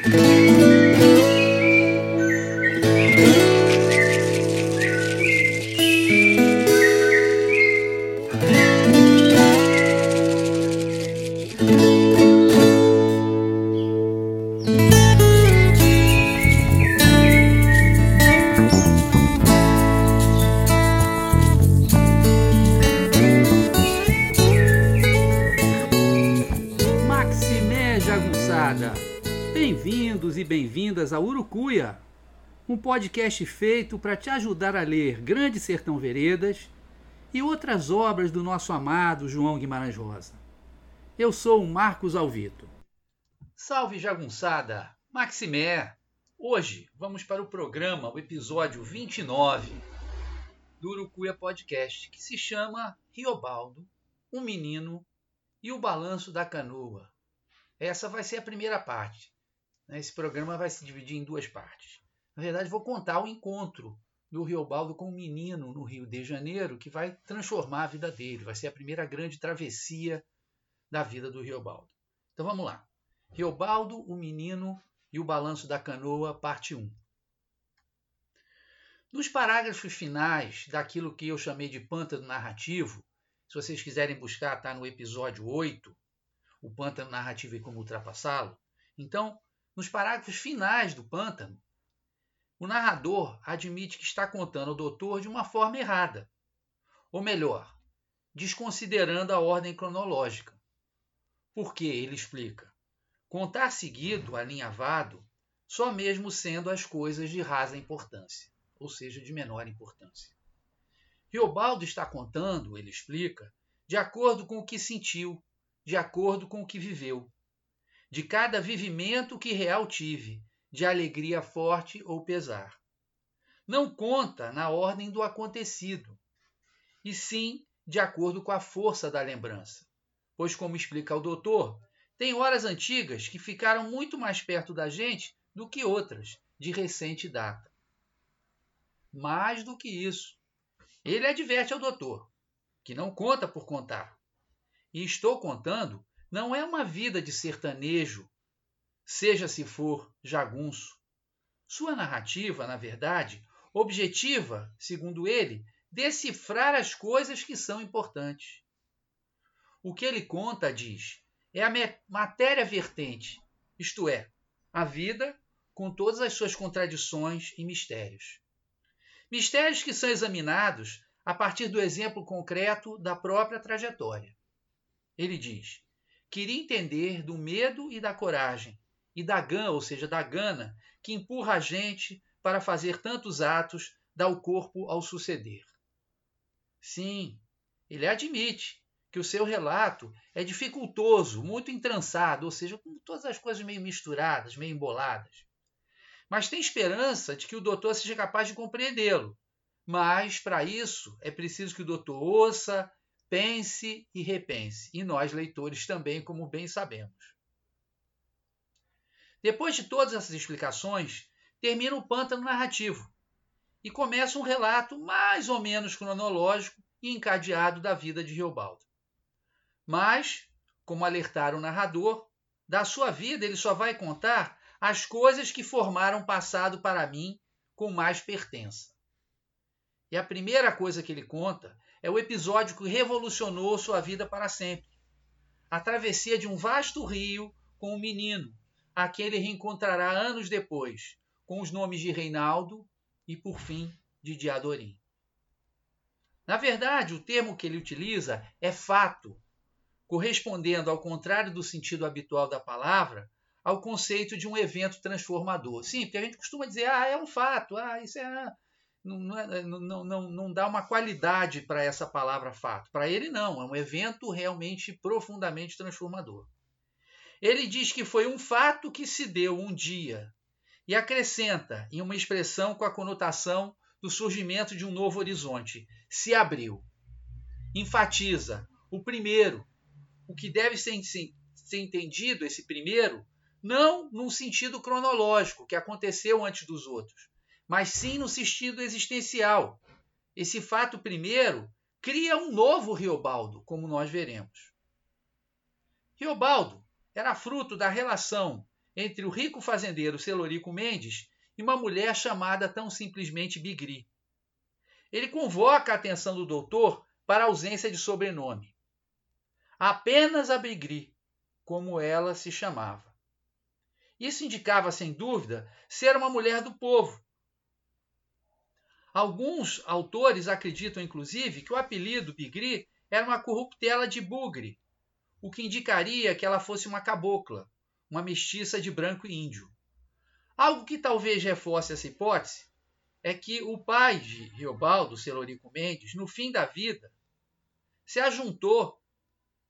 Maximé Bem-vindos e bem-vindas a Urucuia, um podcast feito para te ajudar a ler Grande Sertão Veredas e outras obras do nosso amado João Guimarães Rosa. Eu sou o Marcos Alvito. Salve Jagunçada! Maximé! Hoje vamos para o programa, o episódio 29 do Urucuia Podcast, que se chama Riobaldo, um menino e o balanço da canoa. Essa vai ser a primeira parte. Né? Esse programa vai se dividir em duas partes. Na verdade, vou contar o encontro do Riobaldo com um menino no Rio de Janeiro que vai transformar a vida dele. Vai ser a primeira grande travessia da vida do Riobaldo. Então vamos lá. Riobaldo, o menino e o balanço da canoa, parte 1. Nos parágrafos finais daquilo que eu chamei de pântano narrativo, se vocês quiserem buscar, está no episódio 8, o pântano narrativo e como ultrapassá-lo. Então, nos parágrafos finais do pântano, o narrador admite que está contando ao doutor de uma forma errada. Ou melhor, desconsiderando a ordem cronológica. Por que ele explica? Contar seguido, alinhavado, só mesmo sendo as coisas de rasa importância, ou seja, de menor importância. Riobaldo está contando, ele explica, de acordo com o que sentiu, de acordo com o que viveu. De cada vivimento que real tive, de alegria forte ou pesar. Não conta na ordem do acontecido, e sim de acordo com a força da lembrança. Pois, como explica o doutor, tem horas antigas que ficaram muito mais perto da gente do que outras, de recente data. Mais do que isso, ele adverte ao doutor, que não conta por contar. E estou contando não é uma vida de sertanejo, seja se for jagunço. Sua narrativa, na verdade, objetiva, segundo ele, decifrar as coisas que são importantes. O que ele conta, diz, é a matéria vertente, isto é, a vida com todas as suas contradições e mistérios. Mistérios que são examinados a partir do exemplo concreto da própria trajetória. Ele diz: queria entender do medo e da coragem, e da gana, ou seja, da gana, que empurra a gente para fazer tantos atos, dá o corpo ao suceder. Sim, ele admite que o seu relato é dificultoso, muito entrançado, ou seja, com todas as coisas meio misturadas, meio emboladas. Mas tem esperança de que o doutor seja capaz de compreendê-lo. Mas, para isso, é preciso que o doutor ouça, pense e repense, e nós, leitores, também, como bem sabemos. Depois de todas essas explicações, termina o pântano narrativo e começa um relato mais ou menos cronológico e encadeado da vida de Riobaldo. Mas, como alertar o narrador, da sua vida ele só vai contar as coisas que formaram passado para mim com mais pertença. E a primeira coisa que ele conta é o episódio que revolucionou sua vida para sempre. A travessia de um vasto rio com um menino, a quem ele reencontrará anos depois, com os nomes de Reinaldo e, por fim, de Diadorim. Na verdade, o termo que ele utiliza é fato, correspondendo, ao contrário do sentido habitual da palavra, ao conceito de um evento transformador. Sim, porque a gente costuma dizer, ah, é um fato, ah, isso é. Não, não, não, não dá uma qualidade para essa palavra fato. Para ele, não, é um evento realmente profundamente transformador. Ele diz que foi um fato que se deu um dia e acrescenta em uma expressão com a conotação do surgimento de um novo horizonte: se abriu. Enfatiza o primeiro, o que deve ser, ser entendido, esse primeiro, não num sentido cronológico, que aconteceu antes dos outros, mas sim no sentido existencial. Esse fato primeiro cria um novo Riobaldo, como nós veremos. Riobaldo era fruto da relação entre o rico fazendeiro Celorico Mendes e uma mulher chamada tão simplesmente Bigri. Ele convoca a atenção do doutor para a ausência de sobrenome. Apenas a Bigri, como ela se chamava. Isso indicava, sem dúvida, ser uma mulher do povo. Alguns autores acreditam, inclusive, que o apelido Bigri era uma corruptela de Bugre, o que indicaria que ela fosse uma cabocla, uma mestiça de branco e índio. Algo que talvez reforce essa hipótese é que o pai de Riobaldo, Celorico Mendes, no fim da vida, se ajuntou,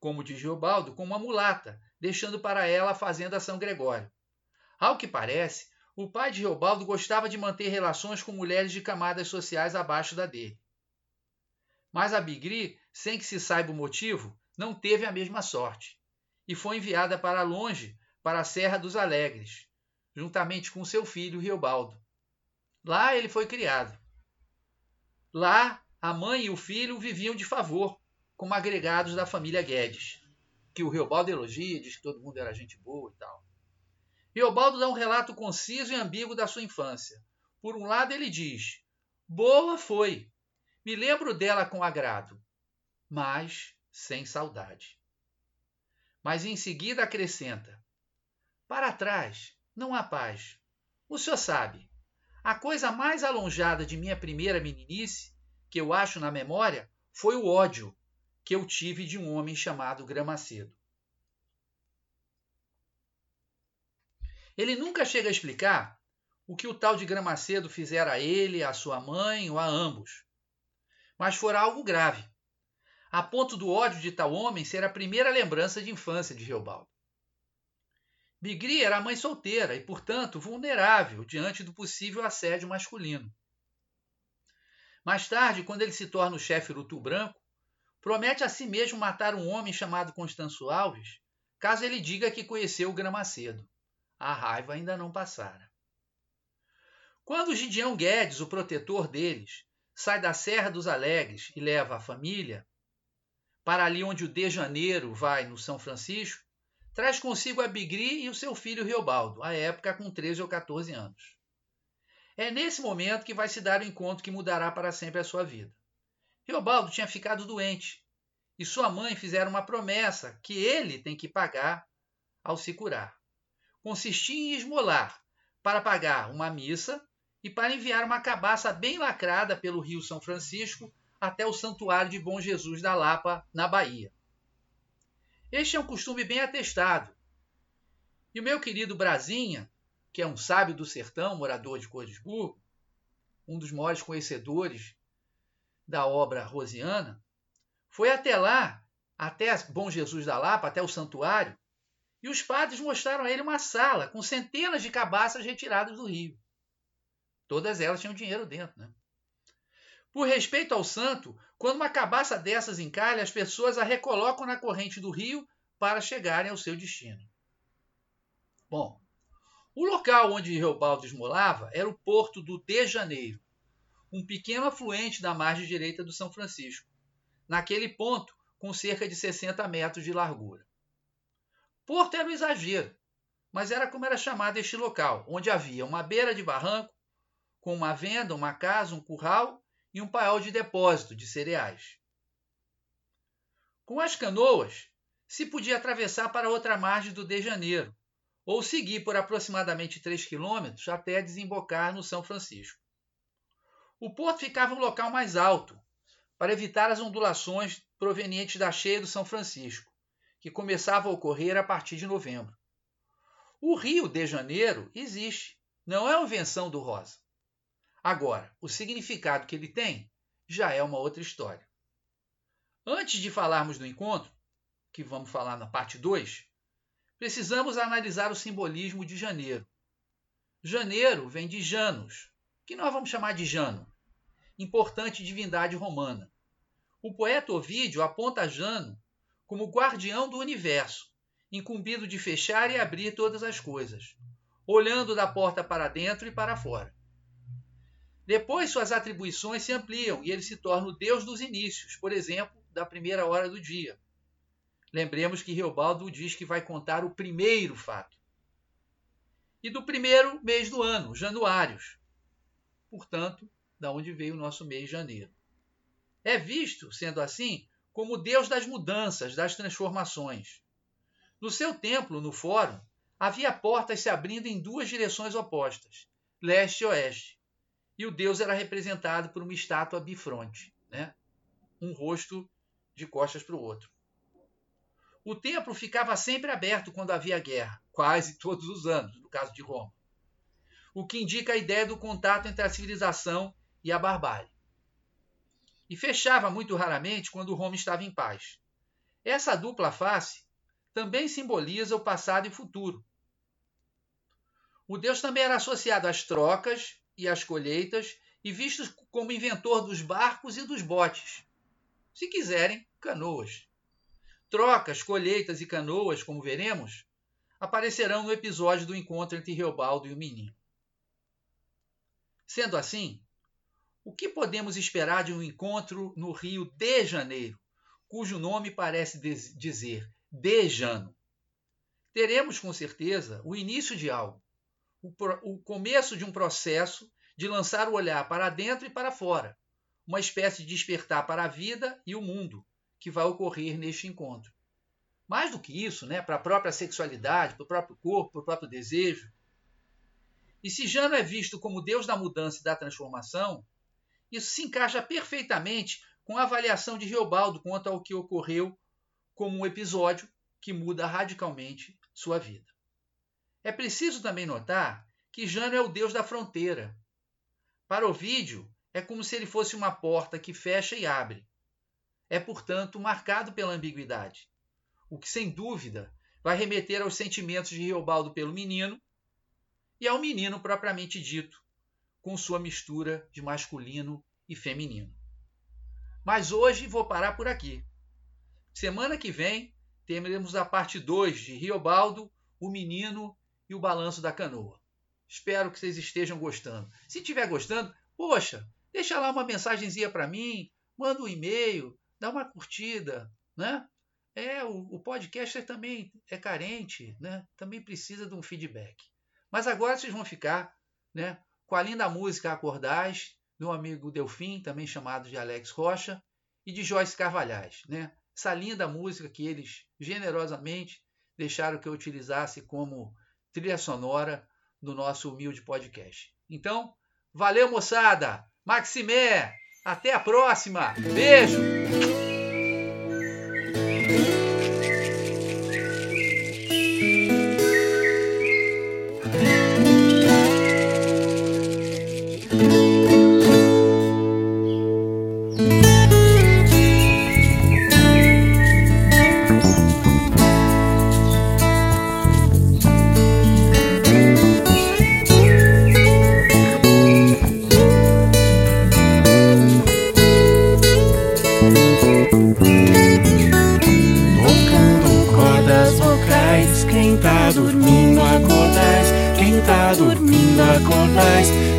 como diz Riobaldo, com uma mulata, deixando para ela a fazenda São Gregório. Ao que parece, o pai de Reobaldo gostava de manter relações com mulheres de camadas sociais abaixo da dele. Mas a Bigri, sem que se saiba o motivo, não teve a mesma sorte e foi enviada para longe, para a Serra dos Alegres, juntamente com seu filho Riobaldo. Lá ele foi criado. Lá, a mãe e o filho viviam de favor, como agregados da família Guedes, que o Riobaldo elogia, diz que todo mundo era gente boa e tal. Riobaldo dá um relato conciso e ambíguo da sua infância. Por um lado, ele diz: Boa foi. Me lembro dela com agrado, mas sem saudade. Mas em seguida acrescenta: Para trás não há paz. O senhor sabe, a coisa mais alonjada de minha primeira meninice, que eu acho na memória, foi o ódio que eu tive de um homem chamado Gramacedo. Ele nunca chega a explicar o que o tal de Gramacedo fizera a ele, a sua mãe ou a ambos. Mas fora algo grave, a ponto do ódio de tal homem ser a primeira lembrança de infância de Reobaldo. Bigri era mãe solteira e, portanto, vulnerável diante do possível assédio masculino. Mais tarde, quando ele se torna o chefe Urutu Branco, promete a si mesmo matar um homem chamado Constanço Alves, caso ele diga que conheceu o Gramacedo. A raiva ainda não passara. Quando Gideão Guedes, o protetor deles, sai da Serra dos Alegres e leva a família para ali onde o De Janeiro vai no São Francisco, traz consigo a Bigri e o seu filho Riobaldo, à época com 13 ou 14 anos. É nesse momento que vai se dar o encontro que mudará para sempre a sua vida. Riobaldo tinha ficado doente e sua mãe fizeram uma promessa que ele tem que pagar ao se curar consistia em esmolar para pagar uma missa e para enviar uma cabaça bem lacrada pelo Rio São Francisco até o Santuário de Bom Jesus da Lapa, na Bahia. Este é um costume bem atestado. E o meu querido Brasinha, que é um sábio do sertão, morador de Cordesburgo, um dos maiores conhecedores da obra rosiana, foi até lá, até Bom Jesus da Lapa, até o santuário, e os padres mostraram a ele uma sala com centenas de cabaças retiradas do rio. Todas elas tinham dinheiro dentro, né? Por respeito ao santo, quando uma cabaça dessas encalha, as pessoas a recolocam na corrente do rio para chegarem ao seu destino. Bom, o local onde Reobaldo esmolava era o porto do De Janeiro, um pequeno afluente da margem direita do São Francisco, naquele ponto com cerca de 60 metros de largura. Porto era um exagero, mas era como era chamado este local, onde havia uma beira de barranco, com uma venda, uma casa, um curral e um paiol de depósito de cereais. Com as canoas, se podia atravessar para outra margem do De Janeiro, ou seguir por aproximadamente 3 quilômetros até desembocar no São Francisco. O porto ficava um local mais alto, para evitar as ondulações provenientes da cheia do São Francisco, que começava a ocorrer a partir de novembro. O Rio de Janeiro existe, não é uma invenção do Rosa. Agora, o significado que ele tem já é uma outra história. Antes de falarmos do encontro, que vamos falar na parte 2, precisamos analisar o simbolismo de janeiro. Janeiro vem de Janus, que nós vamos chamar de Jano, importante divindade romana. O poeta Ovídio aponta Jano como guardião do universo, incumbido de fechar e abrir todas as coisas, olhando da porta para dentro e para fora. Depois suas atribuições se ampliam e ele se torna o Deus dos inícios, por exemplo, da primeira hora do dia. Lembremos que Reobaldo diz que vai contar o primeiro fato. e do primeiro mês do ano, januários. Portanto, da onde veio o nosso mês de janeiro. É visto, sendo assim, como Deus das mudanças, das transformações. No seu templo, no fórum, havia portas se abrindo em duas direções opostas, leste e oeste. E o Deus era representado por uma estátua bifronte, né? um rosto de costas para o outro. O templo ficava sempre aberto quando havia guerra, quase todos os anos, no caso de Roma. O que indica a ideia do contato entre a civilização e a barbárie. E fechava muito raramente quando Roma estava em paz. Essa dupla face também simboliza o passado e futuro. O deus também era associado às trocas e às colheitas e visto como inventor dos barcos e dos botes. Se quiserem, canoas. Trocas, colheitas e canoas, como veremos, aparecerão no episódio do encontro entre Reobaldo e o menino. Sendo assim, o que podemos esperar de um encontro no Rio de Janeiro, cujo nome parece dizer Dejano. Teremos com certeza o início de algo, o, o começo de um processo de lançar o olhar para dentro e para fora, uma espécie de despertar para a vida e o mundo que vai ocorrer neste encontro. Mais do que isso, né, para a própria sexualidade, para o próprio corpo, para o próprio desejo. E se Jano é visto como Deus da mudança e da transformação, isso se encaixa perfeitamente com a avaliação de Reobaldo quanto ao que ocorreu como um episódio que muda radicalmente sua vida. É preciso também notar que Jano é o deus da fronteira. Para o vídeo, é como se ele fosse uma porta que fecha e abre. É, portanto, marcado pela ambiguidade, o que, sem dúvida, vai remeter aos sentimentos de Reobaldo pelo menino e ao menino propriamente dito, com sua mistura de masculino e feminino. Mas hoje vou parar por aqui. Semana que vem teremos a parte 2 de Riobaldo, o menino e o balanço da canoa. Espero que vocês estejam gostando. Se estiver gostando, poxa, deixa lá uma mensagenzinha para mim, manda um e-mail, dá uma curtida, né? É, o, o podcaster também é carente, né? Também precisa de um feedback. Mas agora vocês vão ficar, né, com a linda música Acordais, do amigo Delfim, também chamado de Alex Rocha, e de Joyce Carvalhais, né? essa linda música que eles generosamente deixaram que eu utilizasse como trilha sonora do nosso humilde podcast. Então, valeu moçada! Maximé! Até a próxima! Beijo!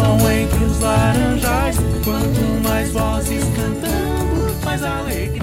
São entre os laranjais, quanto mais vozes cantando, mais alegria.